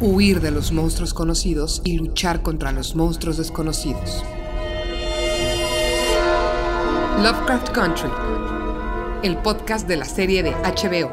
Huir de los monstruos conocidos y luchar contra los monstruos desconocidos. Lovecraft Country, el podcast de la serie de HBO.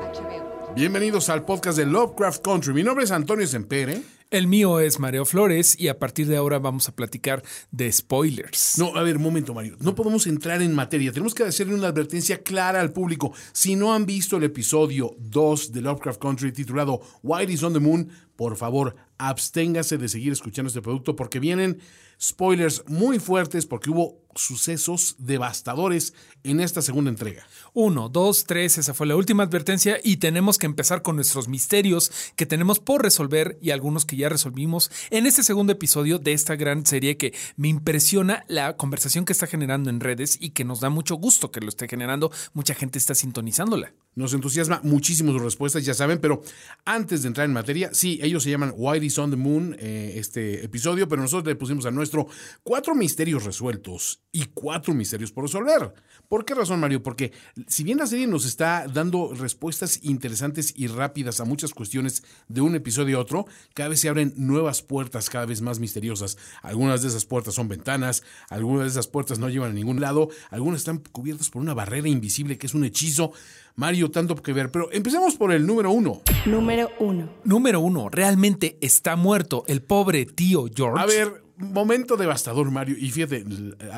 Bienvenidos al podcast de Lovecraft Country. Mi nombre es Antonio Sempere. El mío es Mario Flores y a partir de ahora vamos a platicar de spoilers. No, a ver, un momento, Mario. No podemos entrar en materia. Tenemos que hacerle una advertencia clara al público. Si no han visto el episodio 2 de Lovecraft Country titulado White is on the Moon, por favor, absténgase de seguir escuchando este producto porque vienen spoilers muy fuertes porque hubo sucesos devastadores en esta segunda entrega. Uno, dos, tres, esa fue la última advertencia y tenemos que empezar con nuestros misterios que tenemos por resolver y algunos que ya resolvimos en este segundo episodio de esta gran serie que me impresiona la conversación que está generando en redes y que nos da mucho gusto que lo esté generando. Mucha gente está sintonizándola. Nos entusiasma muchísimo sus respuestas, ya saben, pero antes de entrar en materia, sí, ellos se llaman White is on the Moon, eh, este episodio, pero nosotros le pusimos a nuestro cuatro misterios resueltos y cuatro misterios por resolver. ¿Por qué razón, Mario? Porque si bien la serie nos está dando respuestas interesantes y rápidas a muchas cuestiones de un episodio a otro, cada vez se abren nuevas puertas cada vez más misteriosas. Algunas de esas puertas son ventanas, algunas de esas puertas no llevan a ningún lado, algunas están cubiertas por una barrera invisible que es un hechizo. Mario, tanto que ver, pero empecemos por el número uno. Número uno. Número uno, realmente está muerto el pobre tío George. A ver, momento devastador, Mario. Y fíjate,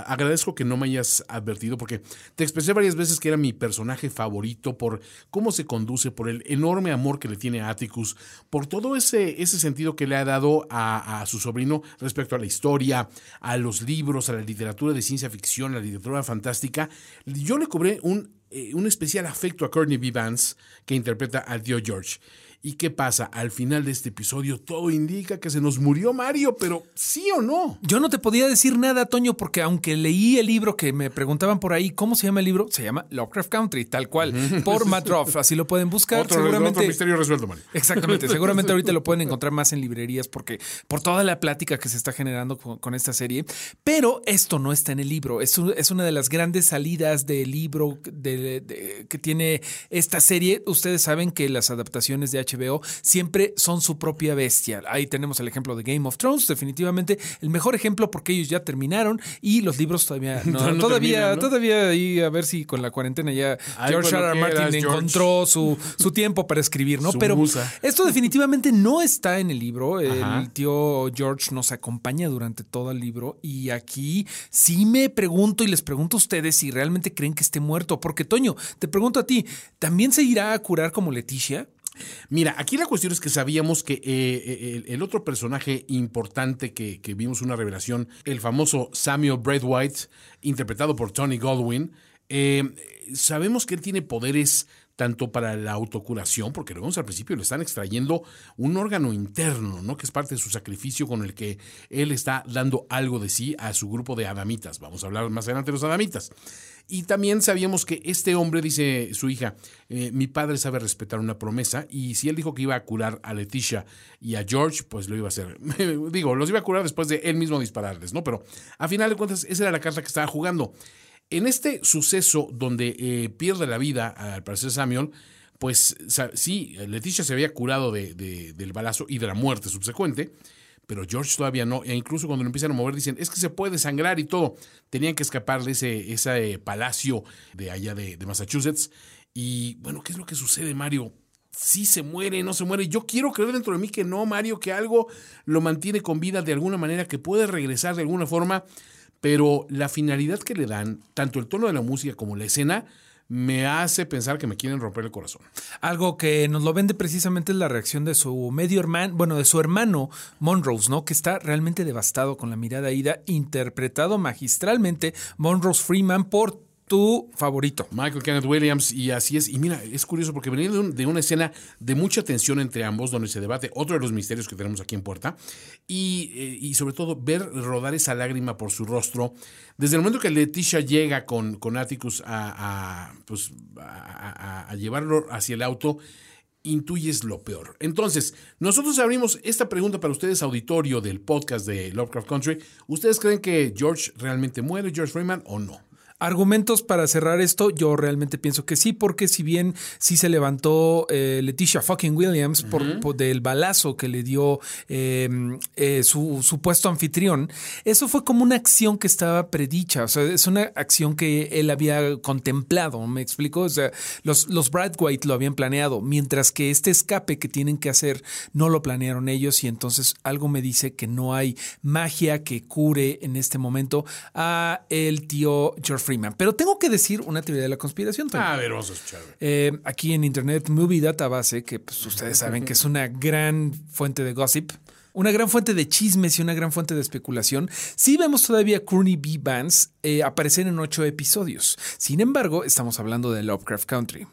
agradezco que no me hayas advertido porque te expresé varias veces que era mi personaje favorito por cómo se conduce, por el enorme amor que le tiene a Atticus, por todo ese, ese sentido que le ha dado a, a su sobrino respecto a la historia, a los libros, a la literatura de ciencia ficción, a la literatura fantástica. Yo le cobré un eh, un especial afecto a Courtney B. Vance, que interpreta al tío George. ¿Y qué pasa? Al final de este episodio todo indica que se nos murió Mario, pero ¿sí o no? Yo no te podía decir nada, Toño, porque aunque leí el libro que me preguntaban por ahí, ¿cómo se llama el libro? Se llama Lovecraft Country, tal cual, por Matt Ruff. Así lo pueden buscar. Otro, seguramente, otro misterio resuelto, Mario. Exactamente. Seguramente ahorita lo pueden encontrar más en librerías porque por toda la plática que se está generando con, con esta serie. Pero esto no está en el libro. Es, un, es una de las grandes salidas del libro de, de, que tiene esta serie. Ustedes saben que las adaptaciones de HBO siempre son su propia bestia. Ahí tenemos el ejemplo de Game of Thrones, definitivamente el mejor ejemplo porque ellos ya terminaron y los libros todavía no, No todavía terminan, ¿no? todavía ahí a ver si con la cuarentena ya Ay, George R. R. Martin encontró su, su tiempo para escribir, ¿no? Su Pero musa. esto definitivamente no está en el libro. Ajá. El tío George nos acompaña durante todo el libro y aquí sí me pregunto y les pregunto a ustedes si realmente creen que esté muerto. Porque, Toño, te pregunto a ti, ¿también se irá a curar como Leticia? Mira, aquí la cuestión es que sabíamos que eh, el, el otro personaje importante que, vimos una revelación, el famoso Samuel Braithwaite, interpretado por Tony Goldwyn, eh, sabemos que él tiene poderes tanto para la autocuración, porque lo vemos al principio, le están extrayendo un órgano interno, ¿no? Que es parte de su sacrificio con el que él está dando algo de sí a su grupo de adamitas. Vamos a hablar más adelante de los adamitas. Y también sabíamos que este hombre, dice su hija, eh, mi padre sabe respetar una promesa y si él dijo que iba a curar a Leticia y a George, pues lo iba a hacer. Digo, los iba a curar después de él mismo dispararles, ¿no? Pero a final de cuentas, esa era la carta que estaba jugando. En este suceso donde eh, pierde la vida, al parecer Samuel, pues sí, Leticia se había curado de- de- del balazo y de la muerte subsecuente, pero George todavía no. E incluso cuando lo empiezan a mover dicen, es que se puede sangrar y todo. Tenían que escapar de ese, ese palacio de allá de, de Massachusetts. Y bueno, ¿qué es lo que sucede, Mario? Sí se muere, no se muere. Yo quiero creer dentro de mí que no, Mario, que algo lo mantiene con vida de alguna manera, que puede regresar de alguna forma. Pero la finalidad que le dan, tanto el tono de la música como la escena, me hace pensar que me quieren romper el corazón. Algo que nos lo vende precisamente es la reacción de su medio hermano, bueno, de su hermano Monrose, ¿no? Que está realmente devastado con la mirada ida, interpretado magistralmente Monrose Freeman por tu favorito. Michael Kenneth Williams, y así es. Y mira, es curioso porque venía de, de una escena de mucha tensión entre ambos, donde se debate otro de los misterios que tenemos aquí en Puerta, y, eh, sobre todo ver rodar esa lágrima por su rostro. Desde el momento que Leticia llega con, con Atticus a, pues, a llevarlo hacia el auto, intuyes lo peor. Entonces, nosotros abrimos esta pregunta para ustedes, auditorio del podcast de Lovecraft Country. ¿Ustedes creen que George realmente muere, George Freeman, o no? Argumentos para cerrar esto, yo realmente pienso que sí, porque si bien sí se levantó eh, Leticia fucking Williams por, por- del balazo que le dio eh, eh, su supuesto anfitrión, eso fue como una acción que estaba predicha, o sea, es una acción que él había contemplado, ¿me explico? O sea, los, los Brad White lo habían planeado, mientras que este escape que tienen que hacer no lo planearon ellos y entonces algo me dice que no hay magia que cure en este momento a el tío George Freeman. Pero tengo que decir una teoría de la conspiración también. A ver, vamos a escuchar. Eh, aquí en Internet Movie Database, que pues, ustedes saben que es una gran fuente de gossip, una gran fuente de chismes y una gran fuente de especulación, sí vemos todavía a Courtney B. Vance eh, aparecer en ocho episodios. Sin embargo, estamos hablando de Lovecraft Country.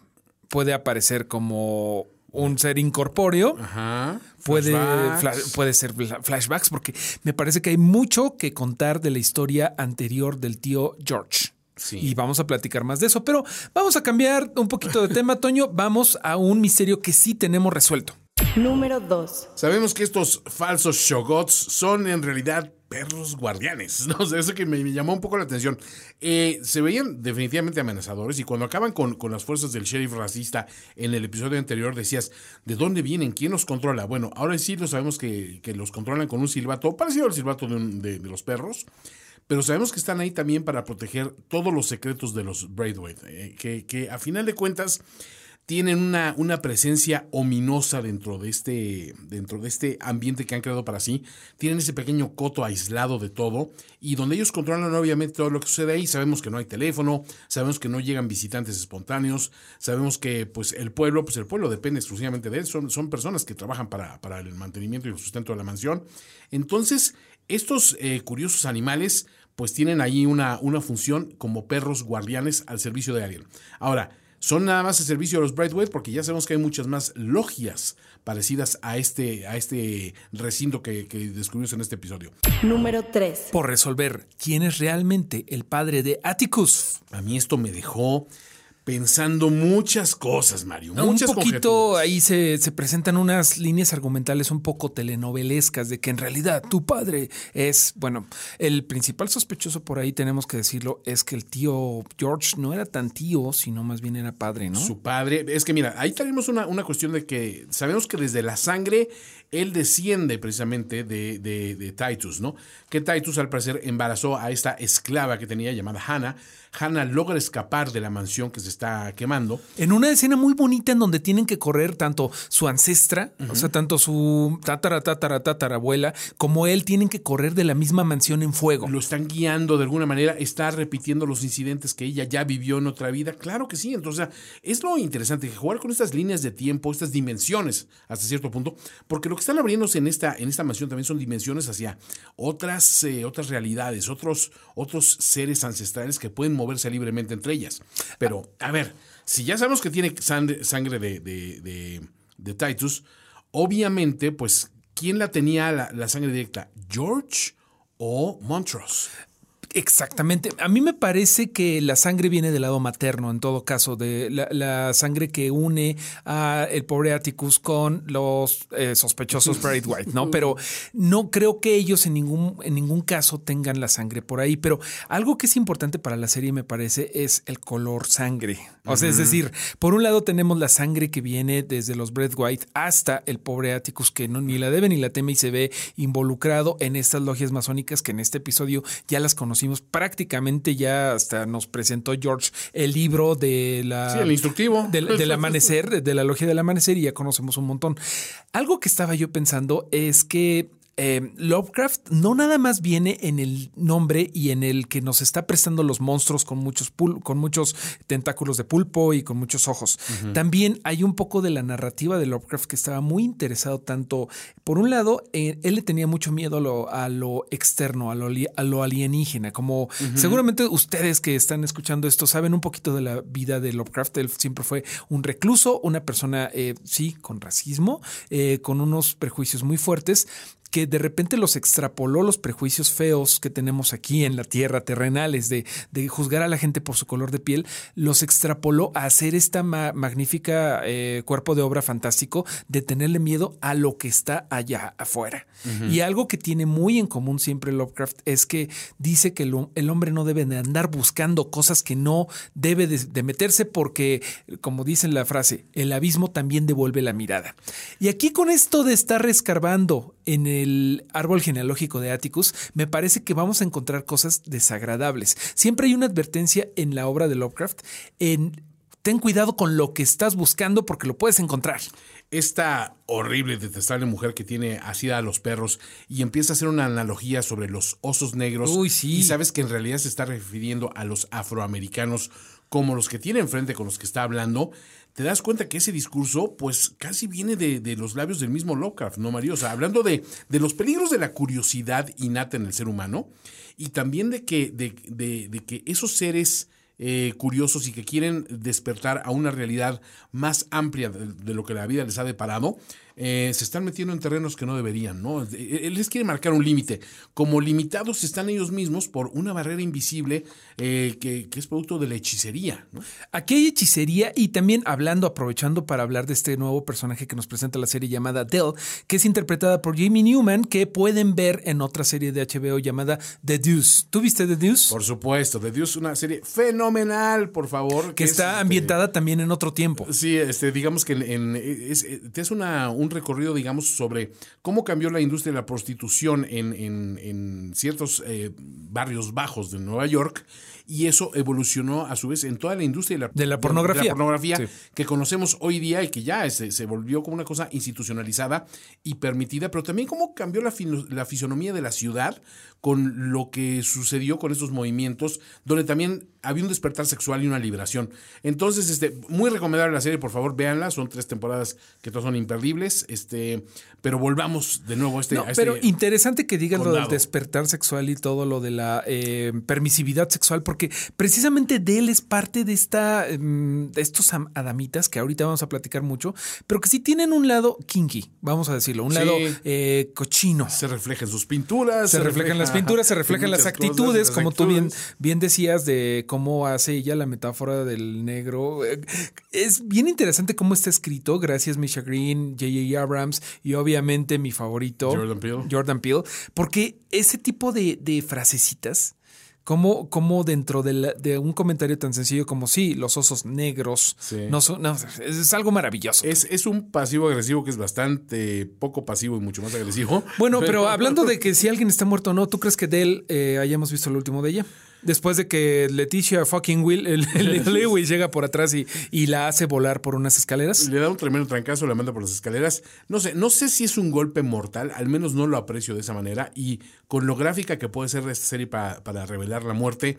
Puede aparecer como un ser incorpóreo, Ajá. Puede, fla- puede ser fla- flashbacks, porque me parece que hay mucho que contar de la historia anterior del tío George. Sí. Y vamos a platicar más de eso. Pero vamos a cambiar un poquito de tema, Toño. Vamos a un misterio que sí tenemos resuelto. Número 2. Sabemos que estos falsos Shogots son en realidad perros guardianes. ¿no? O sea, eso que me, llamó un poco la atención. Eh, se veían definitivamente amenazadores y cuando acaban con, las fuerzas del sheriff racista en el episodio anterior decías, ¿de dónde vienen? ¿Quién los controla? Bueno, ahora sí lo sabemos que, los controlan con un silbato, parecido al silbato de, un- de los perros. Pero sabemos que están ahí también para proteger todos los secretos de los Braithwaite, eh, que, que a final de cuentas tienen una, una presencia ominosa dentro de, este, dentro de este ambiente que han creado para sí. Tienen ese pequeño coto aislado de todo y donde ellos controlan obviamente todo lo que sucede ahí. Sabemos que no hay teléfono, sabemos que no llegan visitantes espontáneos, sabemos que pues el pueblo, pues el pueblo depende exclusivamente de él. Son, son personas que trabajan para, para el mantenimiento y el sustento de la mansión. Entonces, estos eh, curiosos animales pues tienen ahí una, una función como perros guardianes al servicio de alguien. Ahora, son nada más el servicio de los Brightway porque ya sabemos que hay muchas más logias parecidas a este, a este recinto que, que descubrimos en este episodio. Número 3. Por resolver quién es realmente el padre de Atticus. A mí esto me dejó pensando muchas cosas, Mario. Un Muchas poquito conjeturas. ahí se, se presentan unas líneas argumentales un poco telenovelescas de que en realidad tu padre es, bueno, el principal sospechoso por ahí tenemos que decirlo es que el tío George no era tan tío, sino más bien era padre, ¿no? Su padre. Es que mira, ahí tenemos una, una cuestión de que sabemos que desde la sangre él desciende precisamente de, de- de Titus, ¿no? Que Titus al parecer embarazó a esta esclava que tenía llamada Hannah. Hannah logra escapar de la mansión que se está quemando. En una escena muy bonita en donde tienen que correr tanto su ancestra, o sea, tanto su tatara, tatara, tatarabuela, como él tienen que correr de la misma mansión en fuego. Lo están guiando de alguna manera, está repitiendo los incidentes que ella ya vivió en otra vida. Claro que sí. Entonces, es lo interesante, jugar con estas líneas de tiempo, estas dimensiones hasta cierto punto, porque lo que están abriéndose en esta, en esta mansión también son dimensiones hacia otras, eh, otras realidades, otros, otros seres ancestrales que pueden moverse libremente entre ellas. Pero, a ver, si ya sabemos que tiene sangre, de Titus, obviamente, pues, ¿quién la tenía la, la sangre directa? ¿George o Montrose? Exactamente. A mí me parece que la sangre viene del lado materno, en todo caso, de la, la sangre que une a el pobre Atticus con los eh, sospechosos Bright White, ¿no? Pero no creo que ellos en ningún, en ningún caso tengan la sangre por ahí. Pero algo que es importante para la serie, me parece, es el color sangre. O sea, es decir, por un lado tenemos la sangre que viene desde los Bright White hasta el pobre Atticus, que no, ni la debe ni la teme y se ve involucrado en estas logias masónicas que en este episodio ya las conocimos prácticamente ya hasta nos presentó George el libro de la Sí, el instructivo. del, del amanecer, de, de la logia del amanecer y ya conocemos un montón. Algo que estaba yo pensando es que eh, Lovecraft no nada más viene en el nombre y en el que nos está prestando los monstruos con muchos, con muchos tentáculos de pulpo y con muchos ojos. También hay un poco de la narrativa de Lovecraft que estaba muy interesado tanto, por un lado, eh, él le tenía mucho miedo a lo, externo, a lo, alienígena, como seguramente ustedes que están escuchando esto saben un poquito de la vida de Lovecraft. Él siempre fue un recluso, una persona, eh, sí, con racismo, eh, con unos prejuicios muy fuertes que de repente los extrapoló los prejuicios feos que tenemos aquí en la tierra terrenales de, de juzgar a la gente por su color de piel, los extrapoló a hacer esta magnífica eh, cuerpo de obra fantástico de tenerle miedo a lo que está allá afuera. Y algo que tiene muy en común siempre Lovecraft es que dice que el, hombre no debe de andar buscando cosas que no debe de, meterse porque, como dice la frase, el abismo también devuelve la mirada. Y aquí con esto de estar rescarbando en el árbol genealógico de Atticus, me parece que vamos a encontrar cosas desagradables. Siempre hay una advertencia en la obra de Lovecraft en ten cuidado con lo que estás buscando porque lo puedes encontrar. Esta horrible, detestable mujer que tiene asida a los perros y empieza a hacer una analogía sobre los osos negros. Uy, sí. Y sabes que en realidad se está refiriendo a los afroamericanos como los que tiene enfrente con los que está hablando te das cuenta que ese discurso, pues casi viene de, los labios del mismo Lovecraft, ¿no, Mario? O sea, hablando de, de, los peligros de la curiosidad innata en el ser humano y también de que, de, de que esos seres eh, curiosos y que quieren despertar a una realidad más amplia de, lo que la vida les ha deparado, eh, se están metiendo en terrenos que no deberían, ¿no? Él les quiere marcar un límite. Como limitados están ellos mismos por una barrera invisible eh, que, es producto de la hechicería. Aquí hay hechicería y también hablando, aprovechando para hablar de este nuevo personaje que nos presenta la serie llamada Dell, que es interpretada por Jamie Newman, que pueden ver en otra serie de HBO llamada The Deuce. ¿Tú viste The Deuce? Por supuesto, The Deuce, una serie fenomenal, por favor. Que, está este, ambientada también en otro tiempo. Sí, este, digamos que en, es, es una, un recorrido, digamos, sobre cómo cambió la industria de la prostitución en, en, ciertos eh, barrios bajos de Nueva York y eso evolucionó a su vez en toda la industria de la, de la pornografía, pornografía que conocemos hoy día y que ya se, se, volvió como una cosa institucionalizada y permitida, pero también cómo cambió la, la fisonomía de la ciudad con lo que sucedió con estos movimientos, donde también había un despertar sexual y una liberación. Entonces, este, muy recomendable la serie, por favor, véanla, son tres temporadas que todas son imperdibles, este, pero volvamos de nuevo a este... este pero interesante que digan lo del despertar sexual y todo lo de la eh, permisividad sexual, porque precisamente de él es parte de esta, em, de estos adamitas que ahorita vamos a platicar mucho, pero que sí tienen un lado kinky, vamos a decirlo, un lado eh, cochino. Se refleja en sus pinturas. Se, refleja en las pinturas, se reflejan las actitudes, como tú bien, bien decías, de cómo hace ella la metáfora del negro. Es bien interesante cómo está escrito, gracias Misha Green, J.J. Abrams y obviamente mi favorito, Jordan Peele, porque ese tipo de, de frasecitas como dentro de, un comentario tan sencillo como sí, los osos negros no son, es, algo maravilloso. Es, es un pasivo agresivo que es bastante poco pasivo y mucho más agresivo. Bueno, pero hablando de que si alguien está muerto o no, ¿tú crees que de él eh, hayamos visto el último de ella? Después de que Leticia fucking Will, el, Lewis llega por atrás y, y, la hace volar por unas escaleras. Le da un tremendo trancazo, la manda por las escaleras. No sé, no sé si es un golpe mortal, al menos no lo aprecio de esa manera. Y con lo gráfica que puede ser esta serie para, para revelar la muerte,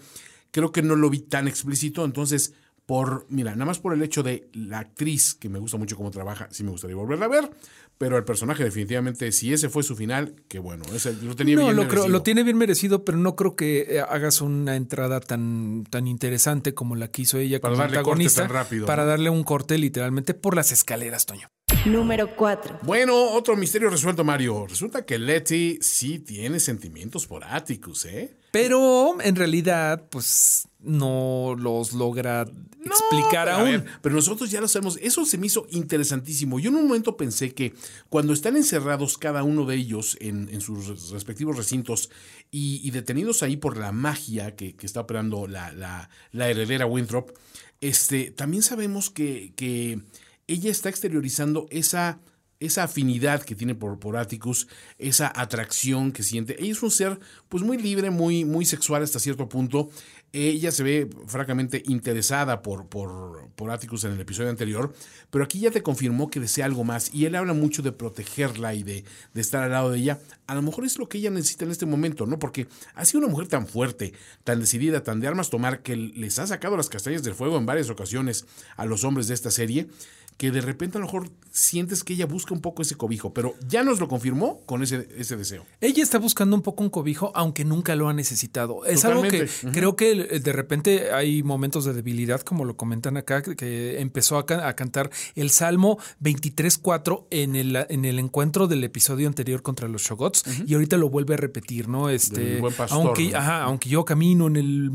creo que no lo vi tan explícito. Entonces, por, mira, nada más por el hecho de la actriz, que me gusta mucho cómo trabaja, sí me gustaría volverla a ver. Pero el personaje definitivamente, si ese fue su final, que bueno, ese, lo tenía bien lo merecido. lo tiene bien merecido, pero no creo que eh, hagas una entrada tan, tan interesante como la que hizo ella para como protagonista. rápido, para darle un corte literalmente por las escaleras, Toño. Número 4. Bueno, otro misterio resuelto, Mario. Resulta que Letty sí tiene sentimientos por Atticus, ¿eh? Pero en realidad, pues no los logra explicar aún. pero nosotros ya lo sabemos. Eso se me hizo interesantísimo. Yo en un momento pensé que cuando están encerrados cada uno de ellos en, sus respectivos recintos y, detenidos ahí por la magia que, está operando la, heredera Winthrop, este, también sabemos que, que ella está exteriorizando esa esa afinidad que tiene por, Atticus, esa atracción que siente. Ella es un ser pues muy libre, muy, muy sexual hasta cierto punto. Ella se ve francamente interesada por, por, por Atticus en el episodio anterior, pero aquí ya te confirmó que desea algo más y él habla mucho de protegerla y de, de estar al lado de ella. A lo mejor es lo que ella necesita en este momento, ¿no? Porque ha sido una mujer tan fuerte, tan decidida, tan de armas tomar, que les ha sacado las castañas del fuego en varias ocasiones a los hombres de esta serie que de repente a lo mejor sientes que ella busca un poco ese cobijo, pero ya nos lo confirmó con ese, ese deseo. Ella está buscando un poco un cobijo, aunque nunca lo ha necesitado. Es algo que creo que de repente hay momentos de debilidad, como lo comentan acá, que- empezó a, ca- a cantar el Salmo 23.4 en el, en el encuentro del episodio anterior contra los Shogots, y ahorita lo vuelve a repetir, ¿no? Este, buen pastor, aunque, ¿no? ajá, aunque yo camino en el,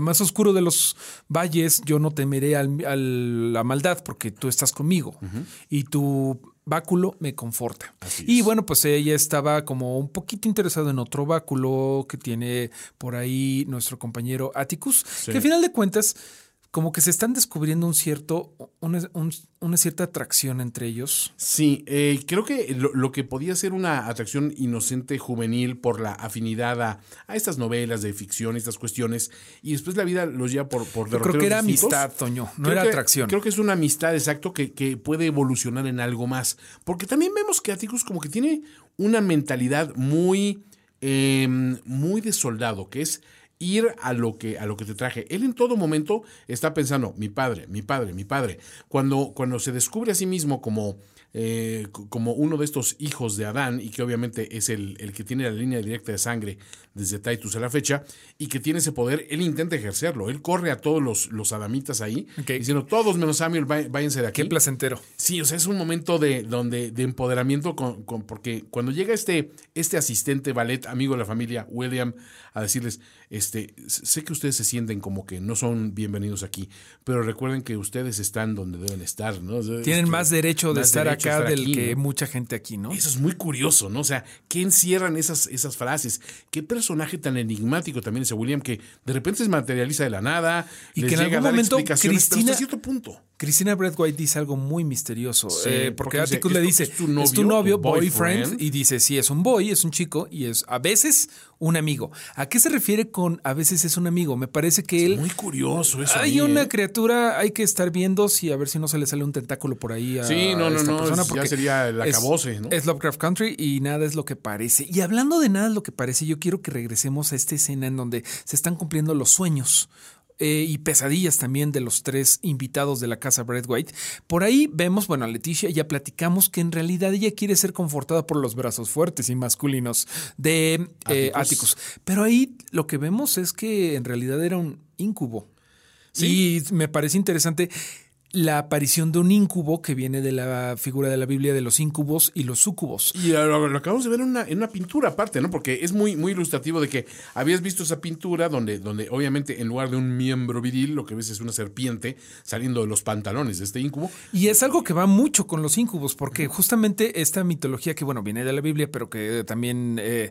más oscuro de los valles, yo no temeré al- a la maldad, porque tú estás conmigo. Y tu báculo me conforta. y bueno, pues ella estaba como un poquito interesada en otro báculo que tiene por ahí nuestro compañero Atticus, que al final de cuentas como que se están descubriendo un cierto, una, un- una cierta atracción entre ellos. Sí, eh, creo que lo, lo que podía ser una atracción inocente juvenil por la afinidad a, a estas novelas de ficción, estas cuestiones, y después la vida los lleva por, por Yo creo que era distintos. amistad, Toño, no Creo era que- atracción. Creo que es una amistad, exacto, que, que puede evolucionar en algo más. Porque también vemos que Atticus como que tiene una mentalidad muy, eh, muy de soldado, que es ir a lo que a lo que te traje. Él en todo momento está pensando, mi padre, mi padre, mi padre. Cuando, cuando se descubre a sí mismo como, eh, como uno de estos hijos de Adán, y que obviamente es el, el que tiene la línea directa de sangre desde Titus a la fecha, y que tiene ese poder, él intenta ejercerlo. Él corre a todos los, los adamitas ahí, diciendo, todos menos Samuel, vá- váyanse de aquí. Qué placentero. Sí, o sea, es un momento de, donde, de empoderamiento, con, con- porque cuando llega este, este asistente ballet, amigo de la familia, William, a decirles, este, sé que ustedes se sienten como que no son bienvenidos aquí, pero recuerden que ustedes están donde deben estar, ¿no? Tienen este, más derecho de más estar derecho a acá del aquí, que ¿no? mucha gente aquí, ¿no? Eso es muy curioso, ¿no? O sea, ¿qué encierran esas, esas frases? ¿Qué personaje tan enigmático también ese William que de repente se materializa de la nada Y les que en llega algún a dar momento Cristina- hasta cierto punto. Cristina White dice algo muy misterioso, Sí, eh, porque porque Atticus ¿es le dice, es tu novio, es tu novio, tu boyfriend, boyfriend? y dice, sí, es un boy, es un chico, y es a veces un amigo. ¿A qué se refiere con a veces es un amigo? Me parece que él... Muy curioso eso. Hay ahí, una ¿eh? criatura, hay que estar viendo si a ver si no se le sale un tentáculo por ahí a Sí, no, no, esta no, persona. es- ya sería el es- acabose, ¿no? Es Lovecraft Country y nada es lo que parece. Y hablando de nada es lo que parece, yo quiero que regresemos a esta escena en donde se están cumpliendo los sueños. Eh, y pesadillas también de los tres invitados de la casa Brad White. Por ahí vemos, bueno, a Leticia ya platicamos que en realidad ella quiere ser confortada por los brazos fuertes y masculinos de eh. Atticus. Pero ahí lo que vemos es que en realidad era un incubo. Y me parece interesante la aparición de un incubo que viene de la figura de la Biblia de los incubos y los súcubos. Y lo, lo acabamos de ver en una, en una pintura aparte, ¿no? Porque es muy, muy ilustrativo de que habías visto esa pintura donde, donde obviamente en lugar de un miembro viril, lo que ves es una serpiente saliendo de los pantalones de este incubo. Y es algo que va mucho con los incubos, porque justamente esta mitología que, bueno, viene de la Biblia, pero que también eh,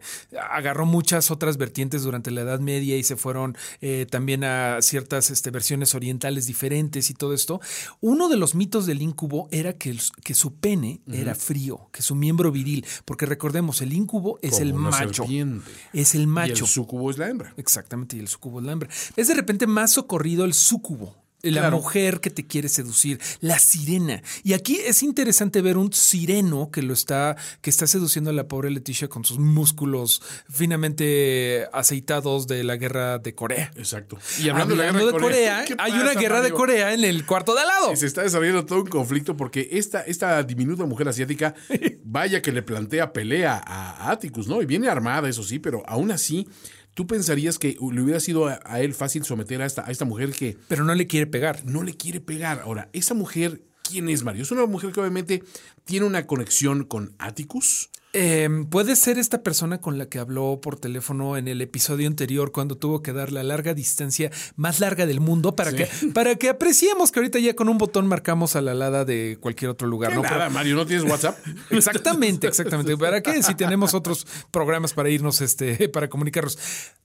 agarró muchas otras vertientes durante la Edad Media y se fueron eh, también a ciertas este, versiones orientales diferentes y todo esto. Uno de los mitos del incubo era que, el- que su pene era frío, que su miembro viril, porque recordemos, el incubo es Como el macho. serpiente. Es el Y macho. el sucubo es la hembra. Exactamente, y el sucubo es la hembra. Es de repente más socorrido el sucubo. La Claro. mujer que te quiere seducir, la sirena. Y aquí es interesante ver un sireno que lo está, que está seduciendo a la pobre Leticia con sus músculos finamente aceitados de la guerra de Corea. Exacto. Y hablando, Hablando de la guerra de Corea, ¿qué hay una guerra de? Corea en el cuarto de al lado. Se está desarrollando todo un conflicto porque esta, esta diminuta mujer asiática, vaya que le plantea pelea a Atticus, ¿no? Y viene armada, eso sí, pero aún así, tú pensarías que le hubiera sido a, a él fácil someter a esta, a esta mujer que Pero no le quiere pegar. no le quiere pegar. Ahora, esa mujer, ¿quién es Mario? Es una mujer que obviamente tiene una conexión con Atticus. Eh, puede ser esta persona con la que habló por teléfono en el episodio anterior cuando tuvo que dar la larga distancia más larga del mundo para que para que apreciemos que ahorita ya con un botón marcamos a la alada de cualquier otro lugar. ¿Qué ¿no? nada, Pero- Mario, ¿no tienes WhatsApp? Exactamente, exactamente. ¿Para qué? Si tenemos otros programas para irnos, este, para comunicarnos.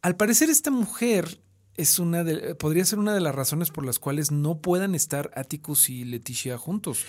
Al parecer, esta mujer es una de, podría ser una de las razones por las cuales no puedan estar Atticus y Leticia juntos.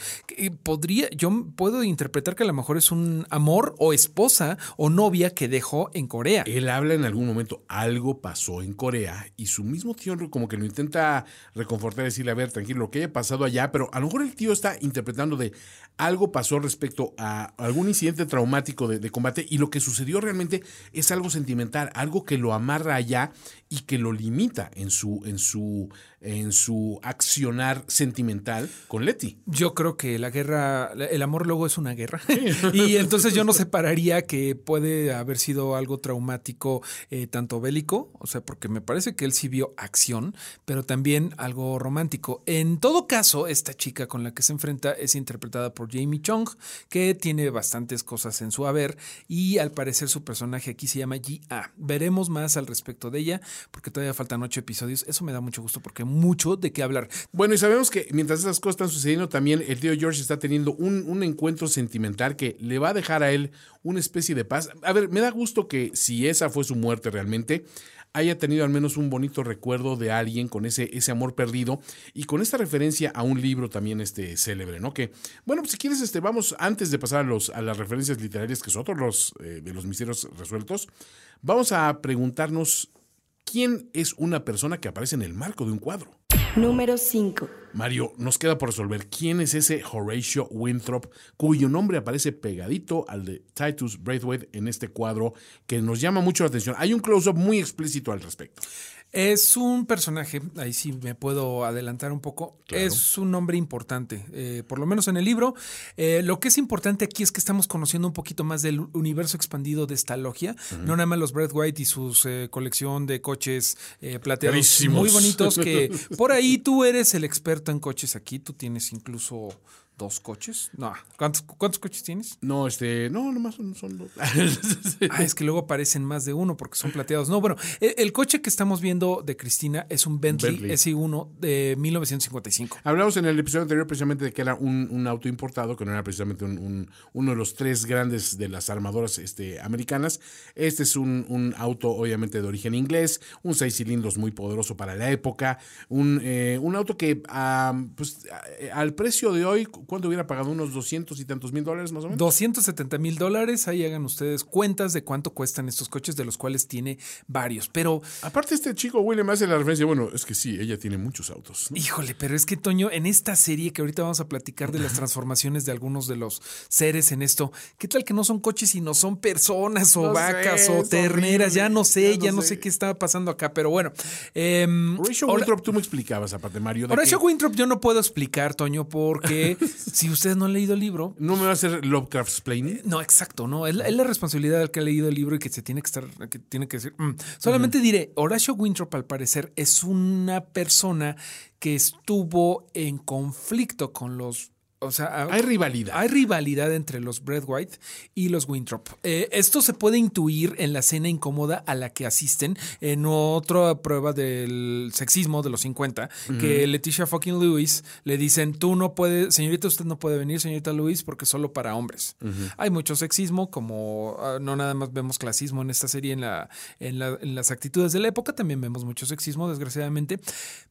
Podría, yo puedo interpretar que a lo mejor es un amor o esposa o novia que dejó en Corea. Él habla en algún momento, algo pasó en Corea y su mismo tío como que lo intenta reconfortar, decirle, a ver, tranquilo, lo que haya pasado allá, pero a lo mejor el tío está interpretando de algo pasó respecto a algún incidente traumático de, de combate y lo que sucedió realmente es algo sentimental, algo que lo amarra allá y que lo limita en su, en su, en su accionar sentimental con Letty. Yo creo que la guerra, el amor luego es una guerra. y entonces yo no separaría que puede haber sido algo traumático, eh, tanto bélico, o sea, porque me parece que él sí vio acción, pero también algo romántico. En todo caso, esta chica con la que se enfrenta es interpretada por Jamie Chung, que tiene bastantes cosas en su haber y al parecer su personaje aquí se llama Ji-A. Veremos más al respecto de ella, porque todavía faltan ocho episodios. Eso me da mucho gusto porque mucho de qué hablar. Bueno, y sabemos que mientras esas cosas están sucediendo, también el tío George está teniendo un, un encuentro sentimental que le va a dejar a él una especie de paz. A ver, me da gusto que si esa fue su muerte realmente, haya tenido al menos un bonito recuerdo de alguien con ese, ese amor perdido y con esta referencia a un libro también este célebre, ¿no? Que, bueno, pues si quieres, este, vamos, antes de pasar a, los, a las referencias literarias, que son otros los, eh, de los misterios resueltos, vamos a preguntarnos quién es una persona que aparece en el marco de un cuadro. Número 5. Mario, nos queda por resolver quién es ese Horatio Winthrop cuyo nombre aparece pegadito al de Titus Braithwaite en este cuadro que nos llama mucho la atención. Hay un close-up muy explícito al respecto. Es un personaje, ahí sí me puedo adelantar un poco, Claro. es un nombre importante, eh, por lo menos en el libro. Eh, lo que es importante aquí es que estamos conociendo un poquito más del universo expandido de esta logia, no nada más los Brad White y su colección de coches eh, plateados Carísimos. muy bonitos, que por ahí tú eres el experto en coches aquí, tú tienes incluso dos coches. No, ¿cuántos, cuántos coches tienes? No, este, no, nomás son, son dos. Ah, es que luego aparecen más de uno porque son plateados. No, bueno, el, el coche que estamos viendo de Cristina es un Bentley, Bentley. SI1 de 1955. Hablamos en el episodio anterior precisamente de que era un, un auto importado, que no era precisamente un- un- uno de los tres grandes de las armadoras este, americanas. Este es un, un auto obviamente de origen inglés, un seis cilindros muy poderoso para la época, un, eh, un auto que ah, pues, a- al precio de hoy, ¿cuánto hubiera pagado? Unos 200 y tantos mil dólares más o menos. 270 mil dólares, ahí hagan ustedes cuentas de cuánto cuestan estos coches, de los cuales tiene varios. Pero, Aparte este chico William hace la referencia, bueno, es que sí, ella tiene muchos autos. ¿no? híjole, pero es que Toño, en esta serie que ahorita vamos a platicar de las transformaciones de algunos de los seres en esto, ¿qué tal que no son coches y no son personas o No sé, vacas o terneras? Ya no sé, ya ya no sé sé. qué está pasando acá, pero bueno. em, Horatio ahora- Winthrop, tú me explicabas aparte, Mario. de Horacio que Winthrop yo no puedo explicar, Toño, porque si ustedes no han leído el libro, no me va a hacer Lovecraft explaining. no, exacto, no. Es, la- es la responsabilidad del que ha leído el libro y que se tiene que estar, que tiene que decir. mm. Solamente diré, Horacio Winthrop, al parecer, es una persona que estuvo en conflicto con los. O sea, Hay rivalidad. Hay rivalidad entre los Brad White y los Winthrop. Eh, esto se puede intuir en la cena incómoda a la que asisten en otra prueba del sexismo de los 50, que Leticia fucking Lewis le dicen, tú no puedes, señorita, usted no puede venir, señorita Lewis, porque es solo para hombres. Hay mucho sexismo, como ah, no nada más vemos clasismo en esta serie, en, la, en, la- en las actitudes de la época, también vemos mucho sexismo, desgraciadamente.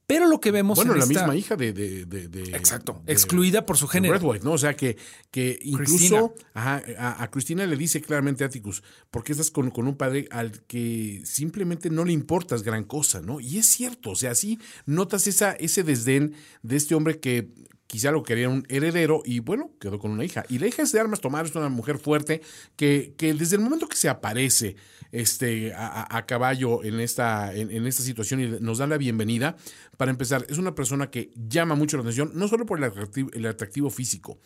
Pero lo que vemos Bueno, en la esta- misma hija de. de- de- de- Exacto, excluida por su género. White, ¿no? O sea, que, que incluso ajá, a, a Cristina le dice claramente a Atticus, ¿por qué estás con, con un padre al que simplemente no le importas gran cosa, ¿no? Y es cierto, o sea, sí notas esa, ese desdén de este hombre que quizá lo quería un heredero y bueno, quedó con una hija. Y la hija es de armas tomar, es una mujer fuerte que, que desde el momento que se aparece este, a, caballo en esta, en, en esta situación y nos da la bienvenida, para empezar, es una persona que llama mucho la atención, no solo por el atractivo, el atractivo físico,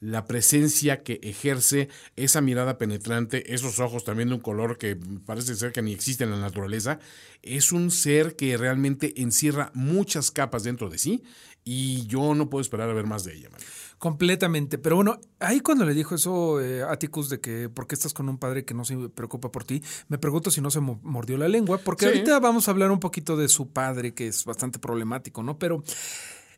la presencia que ejerce, esa mirada penetrante, esos ojos también de un color que parece ser que ni existe en la naturaleza, es un ser que realmente encierra muchas capas dentro de sí y yo no puedo esperar a ver más de ella. Mario. Completamente. Pero bueno, ahí cuando le dijo eso eh, Atticus de que por qué estás con un padre que no se preocupa por ti, me pregunto si no se mo- mordió la lengua, porque Sí. ahorita vamos a hablar un poquito de su padre, que es bastante problemático, ¿no? Pero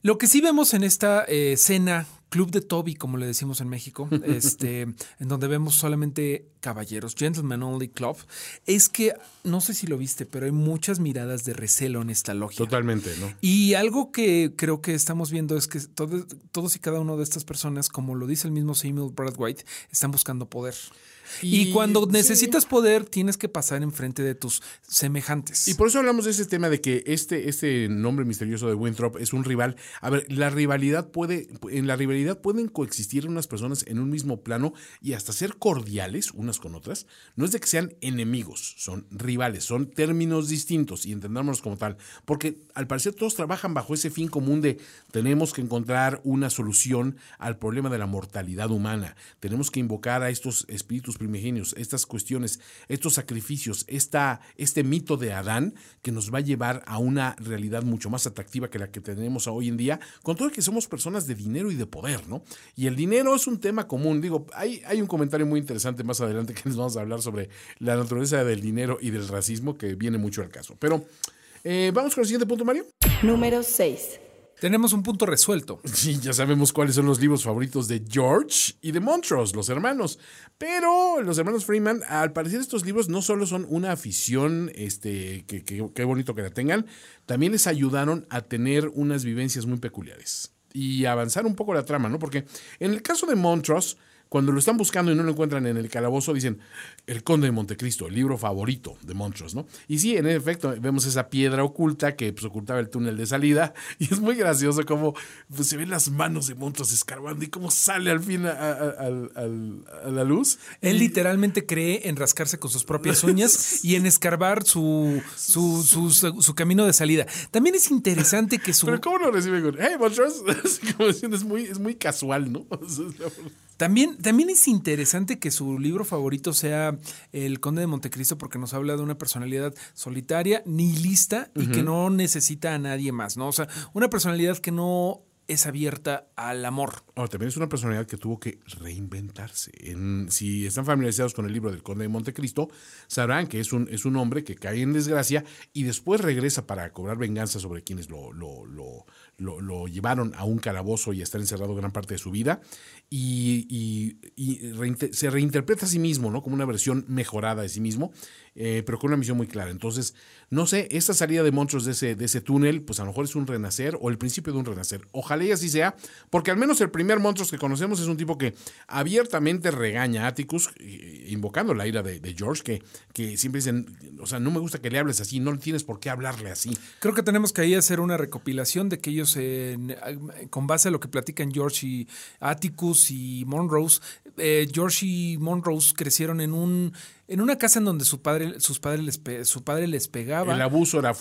lo que sí vemos en esta eh, cena, Club de Toby, como le decimos en México, este, en donde vemos solamente caballeros, Gentlemen Only Club, es que, no sé si lo viste, pero hay muchas miradas de recelo en esta logia. Totalmente, ¿no? Y algo que creo que estamos viendo es que todo- todos y cada uno de estas personas, como lo dice el mismo Samuel Brad White, están buscando poder. Y, Y- cuando sí. necesitas poder, tienes que pasar enfrente de tus semejantes. Y por eso hablamos de ese tema de que este, este nombre misterioso de Winthrop es un rival. A ver, la rivalidad puede, en la rivalidad pueden coexistir unas personas en un mismo plano y hasta ser cordiales unas con otras. No es de que sean enemigos, son rivales, son términos distintos y entendámonos como tal. Porque al parecer todos trabajan bajo ese fin común de tenemos que encontrar una solución al problema de la mortalidad humana. Tenemos que invocar a estos espíritus primigenios, estas cuestiones, estos sacrificios, esta, este mito de Adán que nos va a llevar a una realidad mucho más atractiva que la que tenemos hoy en día, con todo que somos personas de dinero y de poder, ¿no? Y el dinero es un tema común. Digo, hay, hay un comentario muy interesante más adelante que les vamos a hablar sobre la naturaleza del dinero y del racismo que viene mucho al caso. Pero eh, vamos con el siguiente punto, Mario. Número 6. Tenemos un punto resuelto. Sí, ya sabemos cuáles son los libros favoritos de George y de Montrose, los hermanos. Pero los hermanos Freeman, al parecer estos libros no solo son una afición, este, que, bonito que la tengan, también les ayudaron a tener unas vivencias muy peculiares y avanzar un poco la trama, ¿no? Porque en el caso de Montrose, cuando lo están buscando y no lo encuentran en el calabozo, dicen El Conde de Montecristo, el libro favorito de Montrose, ¿no? Y sí, en efecto, vemos esa piedra oculta que pues, ocultaba el túnel de salida y es muy gracioso cómo pues, se ven las manos de Montrose escarbando y cómo sale al fin a, a- a- al- a la luz. Él literalmente cree en rascarse con sus propias uñas y en escarbar su, su, su- su- su camino de salida. También es interesante que su... Pero ¿cómo lo recibe con Hey, Montrose? Como diciendo, es muy, es muy casual, ¿no? También, también es interesante que su libro favorito sea El Conde de Montecristo porque nos habla de una personalidad solitaria, nihilista y que no necesita a nadie más, ¿no? O sea, una personalidad que no es abierta al amor. Oh, también es una personalidad que tuvo que reinventarse. En- si están familiarizados con el libro del Conde de Montecristo, sabrán que es un, es un hombre que cae en desgracia y después regresa para cobrar venganza sobre quienes lo, lo, lo- lo- llevaron a un calabozo y a estar encerrado gran parte de su vida. Y, se reinterpreta a sí mismo, ¿no? Como una versión mejorada de sí mismo, eh, pero con una misión muy clara. Entonces, no sé, esta salida de monstruos de ese, de ese túnel, pues a lo mejor es un renacer o el principio de un renacer. Ojalá y así sea, porque al menos el primer monstruos que conocemos es un tipo que abiertamente regaña a Atticus, eh, invocando la ira de, George, que, que siempre dicen, o sea, no me gusta que le hables así, no tienes por qué hablarle así. Creo que tenemos que ahí hacer una recopilación de que ellos, eh, con base a lo que platican George y Atticus y Monrose, George y Monrose crecieron en un en una casa en donde su padre, sus padres les pe- su padre les pegaba. El abuso era,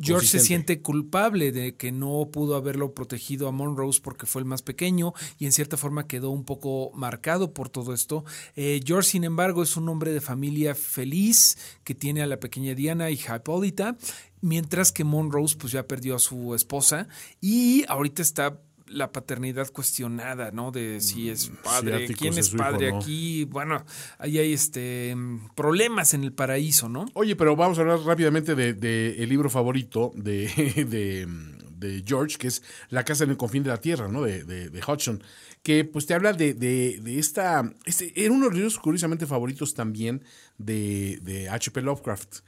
George se siente culpable de que no pudo haberlo protegido a Monrose porque fue el más pequeño y en cierta forma quedó un poco marcado por todo esto. Eh, George, sin embargo, es un hombre de familia feliz que tiene a la pequeña Diana, hija Hipólita, mientras que Monrose pues ya perdió a su esposa y ahorita está la paternidad cuestionada, ¿no? De si es padre, Atticus quién es es su hijo, padre ¿no? aquí. Bueno, ahí hay este problemas en el paraíso, ¿no? Oye, pero vamos a hablar rápidamente del de, el libro favorito de, de, de George, que es La casa en el confín de la tierra, ¿no? De, de, Hodgson, que pues te habla de, de, de esta... Este, era uno de los libros curiosamente favoritos también de, de H.P. Lovecraft.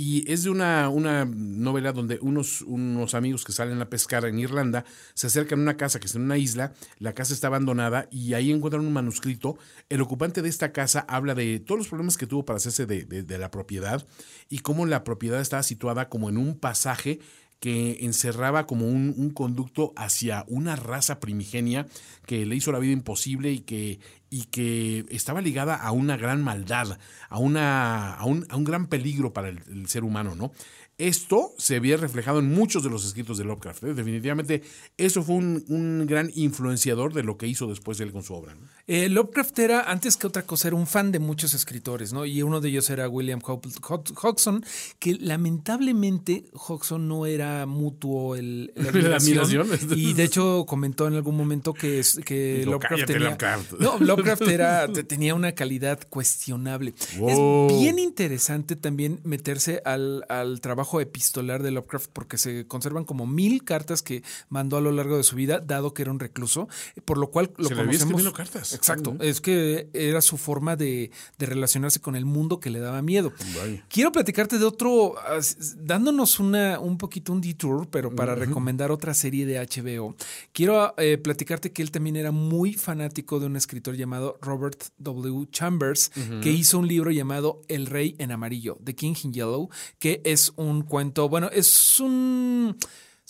Y es de una, una novela donde unos, unos amigos que salen a pescar en Irlanda se acercan a una casa que está en una isla, la casa está abandonada y ahí encuentran un manuscrito. El ocupante de esta casa habla de todos los problemas que tuvo para hacerse de, de- de la propiedad y cómo la propiedad estaba situada como en un pasaje que encerraba como un, conducto hacia una raza primigenia que le hizo la vida imposible y que, y que estaba ligada a una gran maldad, a, una, a, un, a un gran peligro para el ser humano, ¿no? Esto se ve reflejado en muchos de los escritos de Lovecraft. ¿eh? Definitivamente, eso fue un, un gran influenciador de lo que hizo después él con su obra. ¿no? Eh, Lovecraft era, antes que otra cosa, era un fan de muchos escritores, ¿no? Y uno de ellos era William Hodgson, que lamentablemente Hodgson no era mutuo el, la La admiración. Y de hecho comentó en algún momento que, que Lovecraft "Cállate, tenía. Lovecraft". No, Lovecraft era, te- tenía una calidad cuestionable. Wow. Es bien interesante también meterse al, al trabajo trabajo epistolar de Lovecraft porque se conservan como mil cartas que mandó a lo largo de su vida, dado que era un recluso, por lo cual lo Se le conocemos. escribiendo cartas. Exacto, es que era su forma de, de relacionarse con el mundo que le daba miedo. Vaya. Quiero platicarte de otro, dándonos una, un poquito un detour, pero para recomendar otra serie de HBO. Quiero eh, platicarte que él también era muy fanático de un escritor llamado Robert W. Chambers, que hizo un libro llamado El Rey en Amarillo, The King in Yellow, que es un cuento, bueno, es un...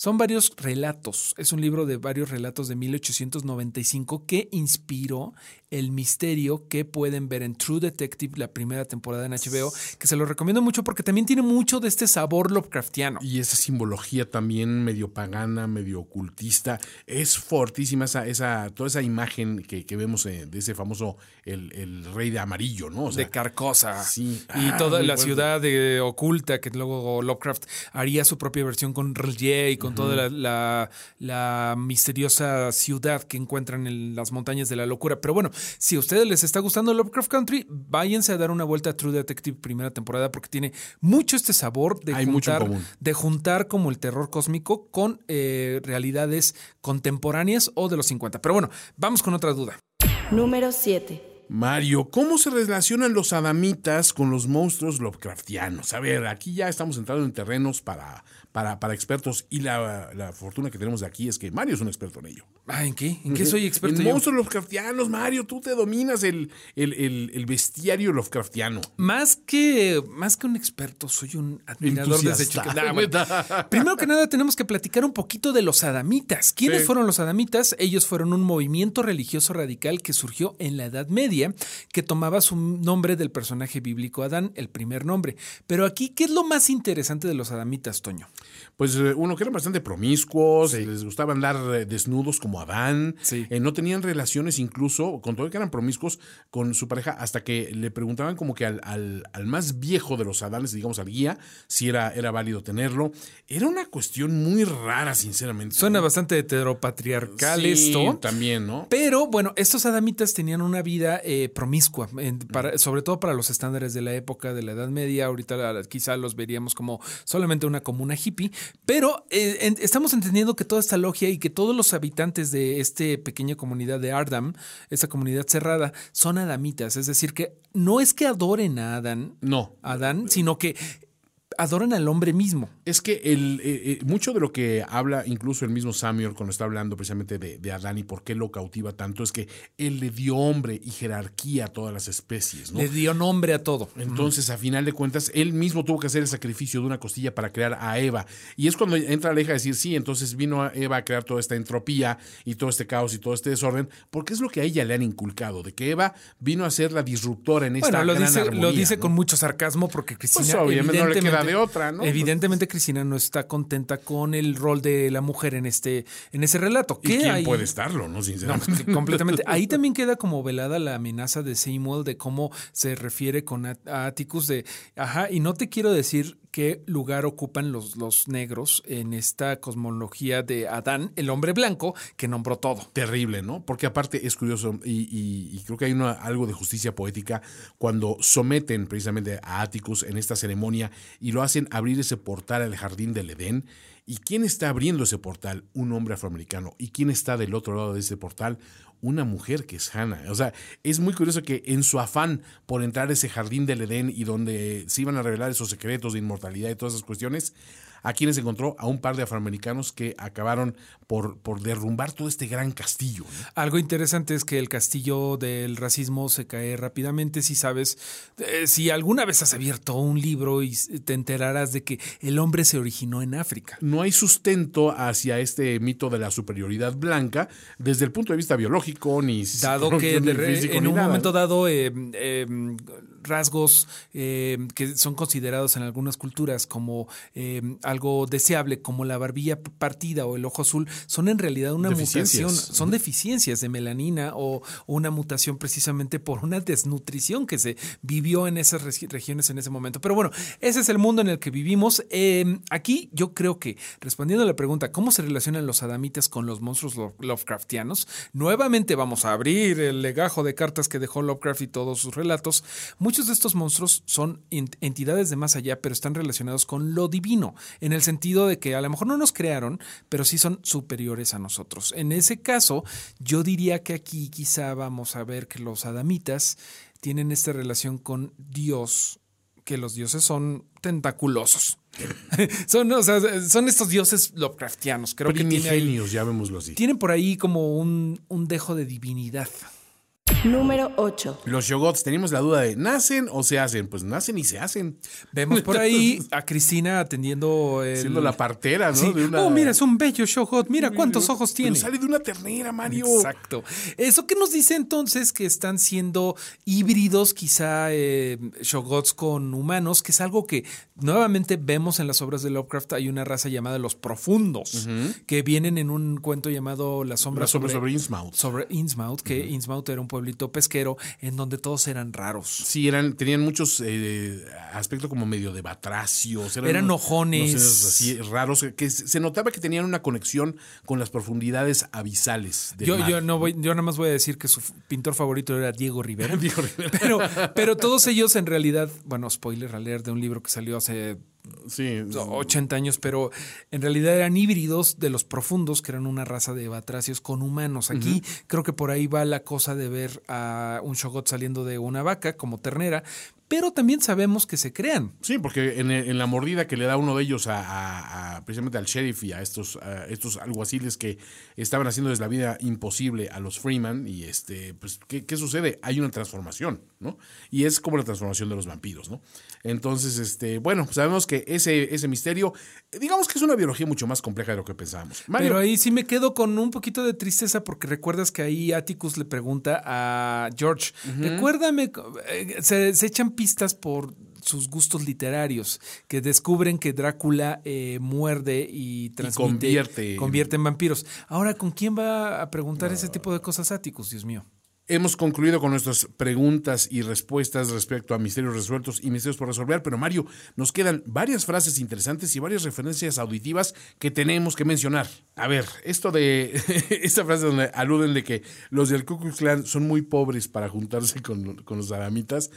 Son varios relatos, es un libro de varios relatos de 1895 que inspiró el misterio que pueden ver en True Detective, la primera temporada en HBO, que se lo recomiendo mucho porque también tiene mucho de este sabor Lovecraftiano. Y esa simbología también medio pagana, medio ocultista, es fortísima esa, esa, toda esa imagen que, que vemos eh, de ese famoso el, el rey de amarillo, ¿no? O sea, de Carcosa sí. y Ah, toda la ciudad de oculta que luego Lovecraft haría su propia versión con Relier y con toda la, la- la misteriosa ciudad que encuentran en las montañas de la locura. Pero bueno, si a ustedes les está gustando Lovecraft Country, váyanse a dar una vuelta a True Detective primera temporada porque tiene mucho este sabor de Hay juntar, de juntar como el terror cósmico con eh, realidades contemporáneas o de los 50. Pero bueno, vamos con otra duda. Número 7. Mario, ¿cómo se relacionan los adamitas con los monstruos Lovecraftianos? A ver, aquí ya estamos entrando en terrenos para, para, para expertos y la, la fortuna que tenemos de aquí es que Mario es un experto en ello. Ah, ¿En qué? ¿En qué soy experto En yo? monstruos Lovecraftianos, Mario, tú te dominas el, el, el- el bestiario Lovecraftiano. Más que, más que un experto, soy un admirador chiquito. Nah, bueno. Primero que nada, tenemos que platicar un poquito de los adamitas. ¿Quiénes Sí. fueron los adamitas? Ellos fueron un movimiento religioso radical que surgió en la Edad Media, que tomaba su nombre del personaje bíblico Adán, el primer nombre. Pero aquí, ¿qué es lo más interesante de los adamitas, Toño? Pues eh, uno que eran bastante promiscuos, les gustaba andar eh, desnudos como Adán, Sí. eh, no tenían relaciones incluso, con todo que eran promiscuos con su pareja, hasta que le preguntaban como que al, al- al más viejo de los Adanes, digamos al guía, si era, era válido tenerlo. Era una cuestión muy rara, sinceramente. Suena bastante heteropatriarcal Sí, esto. También, ¿no? Pero bueno, estos adamitas tenían una vida eh, promiscua, en- para- sobre todo para los estándares de la época de la Edad Media. Ahorita quizá los veríamos como solamente una comuna hippie, pero eh, en- estamos entendiendo que toda esta logia y que todos los habitantes de esta pequeña comunidad de Ardam, esta comunidad cerrada, son adamitas. Es decir, que no es que adoren a Adán, No. Adán, sino que adoran al hombre mismo. Es que el, eh, eh, mucho de lo que habla incluso el mismo Samuel cuando está hablando precisamente de, de Adán y por qué lo cautiva tanto es que él le dio hombre y jerarquía a todas las especies, ¿no? Le dio nombre a todo. Entonces, a final de cuentas, él mismo tuvo que hacer el sacrificio de una costilla para crear a Eva. Y es cuando entra la hija a decir, sí, entonces vino a Eva a crear toda esta entropía y todo este caos y todo este desorden, porque es lo que a ella le han inculcado, de que Eva vino a ser la disruptora en esta Bueno, lo gran dice, lo armonía, dice ¿no? con mucho sarcasmo porque Cristina. Pues, obviamente no le queda de otra, ¿no? Evidentemente, Cristina no está contenta con el rol de la mujer en este, en ese relato. ¿Y ¿Qué quién hay? puede estarlo, no? Sinceramente. completamente. Ahí también queda como velada la amenaza de Seymour de cómo se refiere con a Atticus de, ajá, y no te quiero decir qué lugar ocupan los, los negros en esta cosmología de Adán, el hombre blanco, que nombró todo. Terrible, ¿no? Porque aparte es curioso y, y- creo que hay una- algo de justicia poética cuando someten precisamente a Atticus en esta ceremonia y lo hacen abrir ese portal al jardín del Edén. ¿Y quién está abriendo ese portal? Un hombre afroamericano. ¿Y quién está del otro lado de ese portal? Una mujer que es Hannah. O sea, es muy curioso que en su afán por entrar a ese jardín del Edén y donde se iban a revelar esos secretos de inmortalidad y todas esas cuestiones, a quienes encontró a un par de afroamericanos que acabaron por, por derrumbar todo este gran castillo. ¿no? Algo interesante es que el castillo del racismo se cae rápidamente. Si sabes, eh, si alguna vez has abierto un libro y te enterarás de que el hombre se originó en África. No hay sustento hacia este mito de la superioridad blanca desde el punto de vista biológico ni Dado que ni re- físico, en ni un nada. momento dado eh, eh, rasgos eh, que son considerados en algunas culturas como algo deseable como la barbilla partida o el ojo azul son en realidad una mutación, son deficiencias de melanina o una mutación precisamente por una desnutrición que se vivió en esas regi- regiones en ese momento. Pero bueno, ese es el mundo en el que vivimos. Eh, aquí yo creo que, respondiendo a la pregunta, ¿cómo se relacionan los adamitas con los monstruos lo- Lovecraftianos? Nuevamente vamos a abrir el legajo de cartas que dejó Lovecraft y todos sus relatos. Muchos de estos monstruos son ent- entidades de más allá, pero están relacionados con lo divino, en el sentido de que a lo mejor no nos crearon, pero sí son superiores a nosotros. En ese caso, yo diría que aquí quizá vamos a ver que los adamitas tienen esta relación con Dios, que los dioses son tentaculosos. son, o sea, son estos dioses Lovecraftianos. Creo que tiene ahí- Primigenios, llamémoslo así. tienen por ahí como un, un dejo de divinidad. Número 8. Los Shogots, teníamos la duda de, ¿nacen o se hacen? Pues nacen y se hacen. Vemos por ahí a Cristina atendiendo el... Siendo la partera, ¿no? Sí. De una- Oh, mira, es un bello Shogot. Mira cuántos ojos Pero tiene. sale de una ternera, Mario. Exacto. Eso que nos dice entonces que están siendo híbridos, quizá eh, Shogots con humanos, que es algo que nuevamente vemos en las obras de Lovecraft. Hay una raza llamada los profundos, que vienen en un cuento llamado La sombra, La sombra sobre Innsmouth. sobre Innsmouth, que Innsmouth era un pueblito pesquero en donde todos eran raros. Sí, eran, tenían muchos eh, aspectos como medio de batracios. Eran unos- ojones. unos seres así raros, que se notaba que tenían una conexión con las profundidades abisales del Yo, mar. yo no voy, yo nada más voy a decir que su pintor favorito era Diego Rivera. Diego Rivera. Pero, pero todos ellos en realidad, bueno, spoiler a leer de un libro que salió hace Sí, 80 años, pero en realidad eran híbridos de los profundos, que eran una raza de batracios con humanos. Aquí creo que por ahí va la cosa de ver a un shogot saliendo de una vaca como ternera, pero también sabemos que se crean. Sí, porque en, en la mordida que le da uno de ellos a, a- a- precisamente al sheriff y a estos, a estos alguaciles que estaban haciéndoles la vida imposible a los Freeman, y este, pues, ¿qué, qué sucede? Hay una transformación, ¿no? Y es como la transformación de los vampiros, ¿no? Entonces, este, bueno, sabemos que ese, ese misterio, digamos que es una biología mucho más compleja de lo que pensábamos. Pero ahí sí me quedo con un poquito de tristeza porque recuerdas que ahí Atticus le pregunta a George, recuérdame, eh, se, se echan pistas por sus gustos literarios, que descubren que Drácula eh, muerde y transmite, convierte en- convierte en vampiros. Ahora, ¿con quién va a preguntar ese tipo de cosas Atticus, Dios mío? Hemos concluido con nuestras preguntas y respuestas respecto a misterios resueltos y misterios por resolver, pero Mario, nos quedan varias frases interesantes y varias referencias auditivas que tenemos que mencionar. A ver, esto de esta frase donde aluden de que los del Ku Klux Klan son muy pobres para juntarse con, con los adamitas.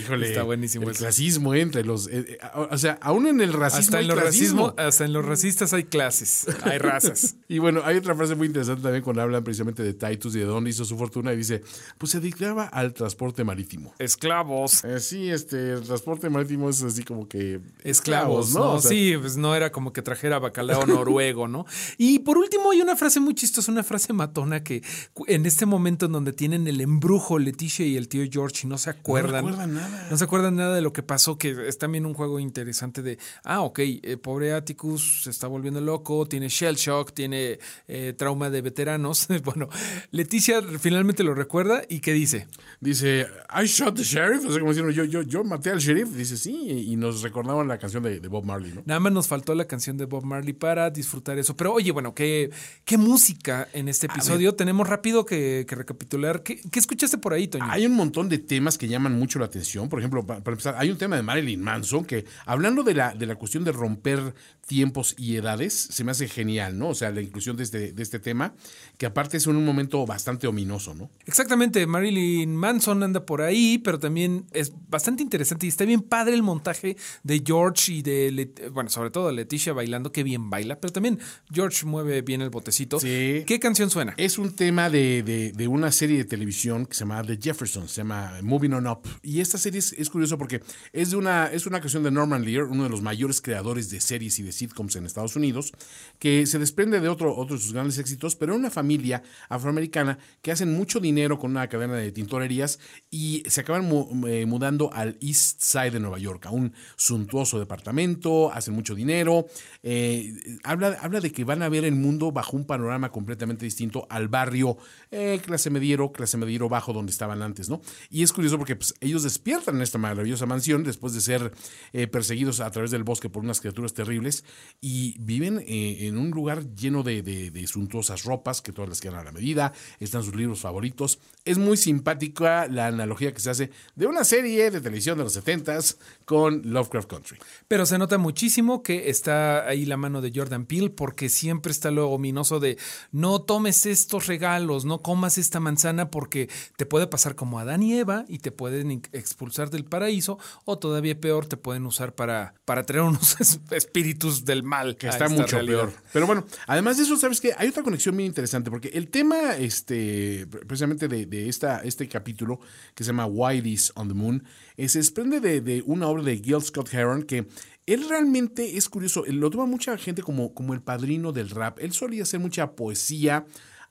Híjole, Está buenísimo el eso. clasismo entre los, eh, eh, o sea, aún en el racismo Hasta en, los clasismo. racismo, hasta en los racistas hay clases, hay razas. Y bueno, hay otra frase muy interesante también cuando hablan precisamente de Titus y de dónde hizo su fortuna y dice, pues se dedicaba al transporte marítimo. Esclavos. Eh, sí, este, el transporte marítimo es así como que Esclavos, ¿no? O sea, sí, pues no era como que trajera bacalao noruego, ¿no? Y por último hay una frase muy chistosa, una frase matona que en este momento en donde tienen el embrujo Leticia y el tío George y no se acuerdan. recuerdan nada. No se acuerdan nada de lo que pasó, que es también un juego interesante de, ah, ok, eh, pobre Atticus se está volviendo loco, tiene shell shock, tiene eh, trauma de veteranos. bueno, Leticia finalmente lo recuerda y ¿qué dice? Dice, I shot the sheriff. O sea, como diciendo, yo, yo, yo maté al sheriff. Dice, sí, y nos recordaban la canción de, de Bob Marley, ¿no? Nada más nos faltó la canción de Bob Marley para disfrutar eso. Pero oye, bueno, qué, qué música en este episodio. Tenemos rápido que, que recapitular. ¿Qué, qué escuchaste por ahí, Toño? Hay un montón de temas que llaman mucho la atención. Por ejemplo, pa- para empezar, hay un tema de Marilyn Manson que, hablando de la, de la cuestión de romper tiempos y edades, se me hace genial, ¿no? O sea, la inclusión de este, de este tema, que aparte es un momento bastante ominoso, ¿no? Exactamente, Marilyn Manson anda por ahí, pero también es bastante interesante y está bien padre el montaje de George y de, Let- bueno, sobre todo Leticia bailando, que bien baila, pero también George mueve bien el botecito. Sí. ¿Qué canción suena? Es un tema de, de- de una serie de televisión que se llama The Jeffersons, se llama Moving On Up. Y esta serie es, es curioso porque es de una, es una canción de Norman Lear, uno de los mayores creadores de series y de sitcoms en Estados Unidos, que se desprende de otro, de sus grandes éxitos, pero una familia afroamericana que hacen mucho dinero con una cadena de tintorerías y se acaban eh, mudando al East Side de Nueva York, a un suntuoso departamento, hacen mucho dinero. eh, habla, habla de que van a ver el mundo bajo un panorama completamente distinto al barrio eh, clase mediero, clase mediero bajo donde estaban antes, ¿no? Y es curioso porque pues, ellos despiertan en esta maravillosa mansión después de ser eh, perseguidos a través del bosque por unas criaturas terribles y viven eh, en un lugar lleno de, de, de, suntuosas ropas que todas les quedan a la medida, están sus libros favoritos. Es muy simpática la analogía que se hace de una serie de televisión de los 70s con Lovecraft Country. Pero se nota muchísimo que está ahí la mano de Jordan Peele porque siempre está lo ominoso de no tomes estos regalos, no comas esta manzana porque te puede pasar como Adán y Eva y te pueden expulsar del paraíso o todavía peor te pueden usar para, para traer unos espíritus del mal. Que está mucho peor. Pero bueno, además de eso, ¿sabes qué? Hay otra conexión muy interesante porque el tema este, precisamente de, de esta, este capítulo que se llama Whitey's on the Moon eh, se desprende de, de una obra de Gil Scott Heron que él realmente es curioso, lo toma mucha gente como, como el padrino del rap. Él solía hacer mucha poesía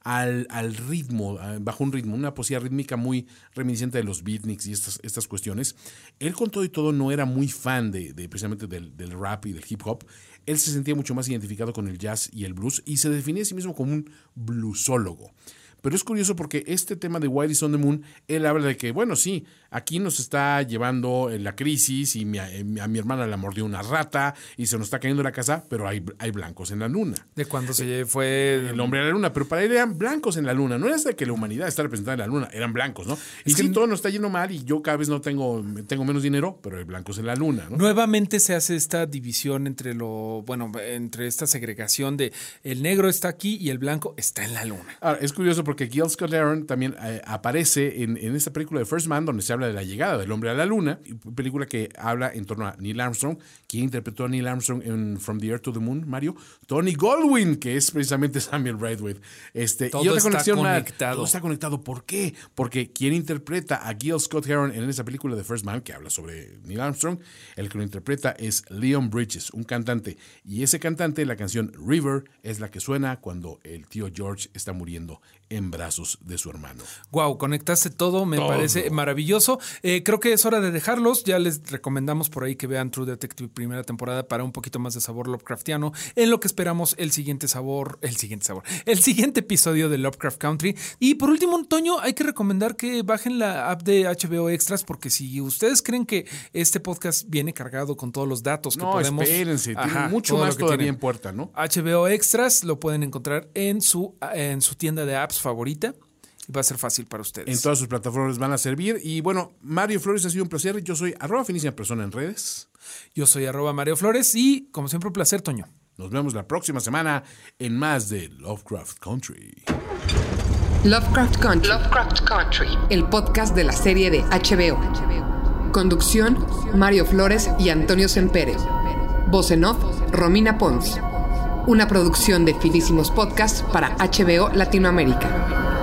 al, al, ritmo, bajo un ritmo, una poesía rítmica muy reminiscente de los beatniks y estas, estas cuestiones. Él con todo y todo no era muy fan de, precisamente del, del, rap y del hip hop. Él se sentía mucho más identificado con el jazz y el blues y se definía a sí mismo como un bluesólogo. Pero es curioso porque este tema de White is on the Moon, él habla de que, bueno, sí, aquí nos está llevando la crisis y mi, a mi hermana la mordió una rata y se nos está cayendo la casa, pero hay, hay blancos en la luna. De cuando se fue el hombre a la luna, pero para él eran blancos en la luna. No es de que la humanidad está representada en la luna, eran blancos, ¿no? Y es sí, que todo nos está yendo mal y yo cada vez no tengo, tengo menos dinero, pero hay blancos en la luna, ¿no? Nuevamente se hace esta división entre lo, bueno, entre esta segregación de el negro está aquí y el blanco está en la luna. Ahora, es curioso porque Gil Scott Aaron también eh, aparece en, en, esta película de First Man, donde se habla de la llegada del hombre a la luna, película que habla en torno a Neil Armstrong. ¿Quién interpretó a Neil Armstrong en From the Earth to the Moon, Mario? Tony Goldwyn, que es precisamente Samuel Braithwaite. Este, todo y otra está conexión, conectado. Todo está conectado. ¿Por qué? Porque quien interpreta a Gil Scott Heron en esa película de First Man, que habla sobre Neil Armstrong, el que lo interpreta es Leon Bridges, un cantante. Y ese cantante, la canción River, es la que suena cuando el tío George está muriendo en brazos de su hermano. Wow, conectaste todo, me todo. parece maravilloso. Eh, creo que es hora de dejarlos. Ya les recomendamos por ahí que vean True Detective primera temporada para un poquito más de sabor Lovecraftiano, en lo que esperamos el siguiente sabor, el siguiente sabor, el siguiente episodio de Lovecraft Country. Y por último, Antonio, hay que recomendar que bajen la app de HBO Extras porque si ustedes creen que este podcast viene cargado con todos los datos que no, podemos, espérense, ajá, tiene mucho más todavía tiene. en puerta, ¿no? HBO Extras lo pueden encontrar en su en su tienda de apps favorita va a ser fácil para ustedes. En todas sus plataformas van a servir. Y bueno, Mario Flores ha sido un placer. Yo soy arroba finísima persona en redes. Yo soy arroba Mario Flores y como siempre un placer, Toño. Nos vemos la próxima semana en más de Lovecraft Country. Lovecraft Country. Lovecraft Country. El podcast de la serie de HBO. Conducción, Mario Flores y Antonio Sempere. Voz en off, Romina Pons. Una producción de Finísimos Podcasts para HBO Latinoamérica.